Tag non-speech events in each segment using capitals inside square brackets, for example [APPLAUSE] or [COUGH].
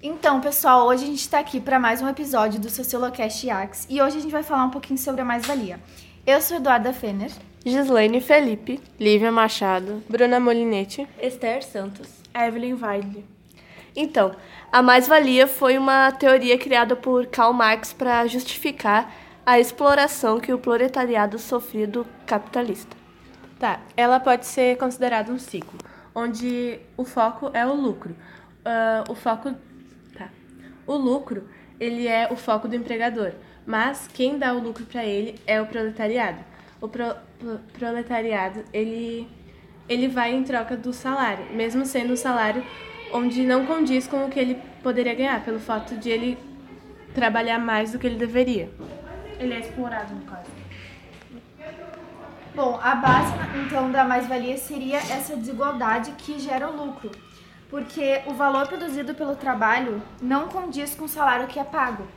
Então, pessoal, hoje a gente está aqui para mais um episódio do Sociolocast IAX e hoje a gente vai falar um pouquinho sobre a mais-valia. Eu sou Eduarda Fenner. Gislaine Felipe, Lívia Machado, Bruna Molinete. Esther Santos. Evelyn Weidle. Então, a mais-valia foi uma teoria criada por Karl Marx para justificar a exploração que o proletariado sofria do capitalista. Tá, ela pode ser considerada um ciclo, onde o foco é o lucro. Ah, o foco. Tá. O lucro, ele é o foco do empregador, mas quem dá o lucro para ele é o proletariado. O pro- pro- proletariado, ele, ele vai em troca do salário, mesmo sendo um salário onde não condiz com o que ele poderia ganhar, pelo fato de ele trabalhar mais do que ele deveria. Ele é explorado, no caso. Bom, a base, então, da mais-valia seria essa desigualdade que gera o lucro. Porque o valor produzido pelo trabalho não condiz com o salário que é pago.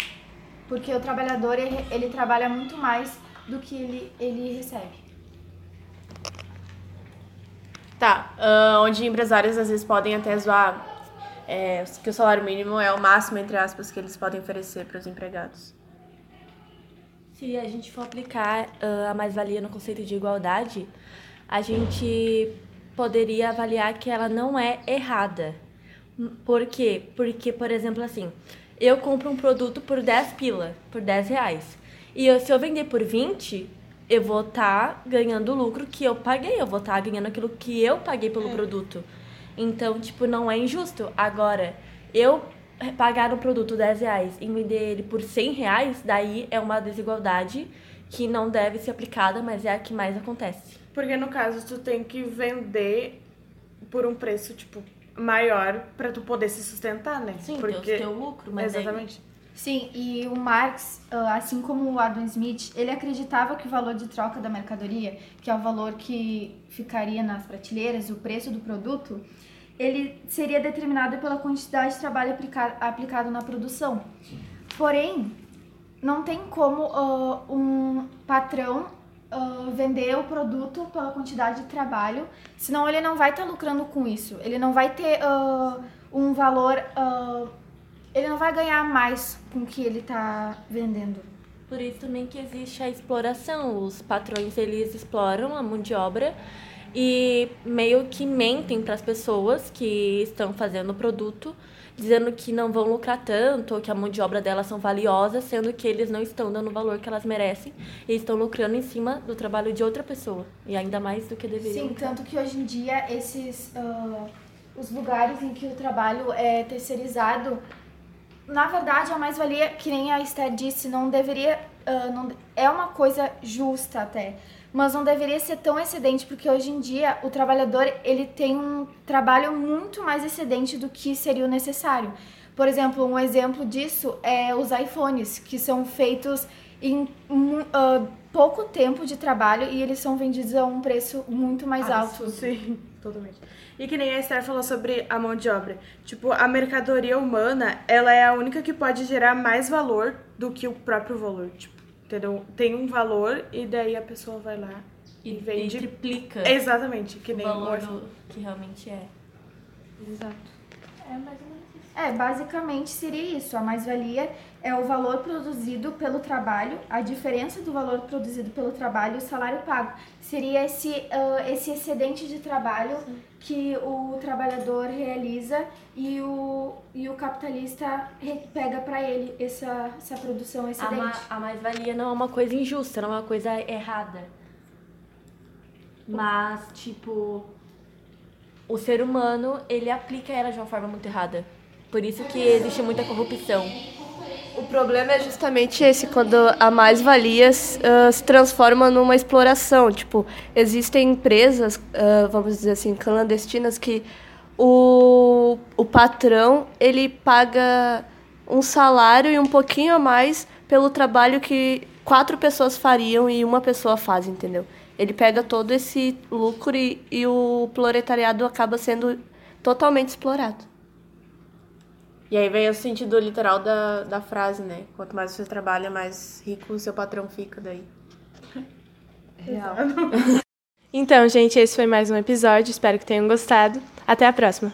Porque o trabalhador, ele, ele trabalha muito mais do que ele, ele recebe. Tá, ah, onde empresários às vezes podem até zoar é, que o salário mínimo é o máximo, entre aspas, que eles podem oferecer para os empregados. Se a gente for aplicar ah, a mais-valia no conceito de igualdade, a gente poderia avaliar que ela não é errada. Por quê? Porque, por exemplo, assim, eu compro um produto por 10 pila, por 10 reais. E eu- se eu vender por 20, eu vou estar ganhando o lucro que eu paguei. Eu vou estar ganhando aquilo que eu paguei pelo produto. Então, tipo, não é injusto. Agora, eu pagar um produto 10 reais e vender ele por 100 reais, daí é uma desigualdade que não deve ser aplicada, mas é a que mais acontece. Porque no caso tu tem que vender por um preço tipo maior para tu poder se sustentar, né? Sim, Porque ter o teu lucro, mas exatamente. Sim, e o Marx, ah, assim como o Adam Smith, ele acreditava que o valor de troca da mercadoria, que é o valor que ficaria nas prateleiras, o preço do produto, ele seria determinado pela quantidade de trabalho aplica- aplicado na produção. Porém, não tem como ah, um patrão ah, vender o produto pela quantidade de trabalho, senão ele não vai estar lucrando com isso. Ele não vai ter ah, um valor. ele não vai ganhar mais com o que ele está vendendo. Por isso também que existe a exploração. Os patrões, eles exploram a mão de obra e meio que mentem para as pessoas que estão fazendo o produto, dizendo que não vão lucrar tanto, ou que a mão de obra delas são valiosas, sendo que eles não estão dando o valor que elas merecem e estão lucrando em cima do trabalho de outra pessoa. E ainda mais do que deveriam. Sim, tanto que hoje em dia esses ah, os lugares em que o trabalho é terceirizado, na verdade a mais-valia, que nem a Esther disse, não deveria ah, não, é uma coisa justa até, mas não deveria ser tão excedente porque hoje em dia o trabalhador ele tem um trabalho muito mais excedente do que seria o necessário. Por exemplo, um exemplo disso é os iPhones, que são feitos em ah, pouco tempo de trabalho e eles são vendidos a um preço muito mais alto. [LAUGHS] Sim, totalmente. E que nem a Esther falou sobre a mão de obra. Tipo, a mercadoria humana, ela é a única que pode gerar mais valor do que o próprio valor. Tipo, entendeu? Tem um valor e daí a pessoa vai lá e, E, vende. e triplica Exatamente, que o nem valor o do, que realmente é. Exato. É, basicamente seria isso. A mais-valia é o valor produzido pelo trabalho, a diferença do valor produzido pelo trabalho e o salário pago. Seria esse, ah, esse excedente de trabalho que o trabalhador realiza e o, e o capitalista pega para ele essa, essa produção A, excedente. ma- a mais-valia não é uma coisa injusta, não é uma coisa errada. Mas, tipo, o ser humano, ele aplica ela de uma forma muito errada. Por isso que existe muita corrupção. O problema é justamente esse, quando a mais-valia ah, se transforma numa exploração. Tipo, existem empresas, ah, vamos dizer assim, clandestinas, que o, o patrão, ele paga um salário e um pouquinho a mais pelo trabalho que quatro pessoas fariam e uma pessoa faz, entendeu? Ele pega todo esse lucro e, e o proletariado acaba sendo totalmente explorado. E aí vem o sentido literal da, da frase, né? Quanto mais você trabalha, mais rico o seu patrão fica daí. [LAUGHS] Real. Então, gente, esse foi mais um episódio. Espero que tenham gostado. Até a próxima.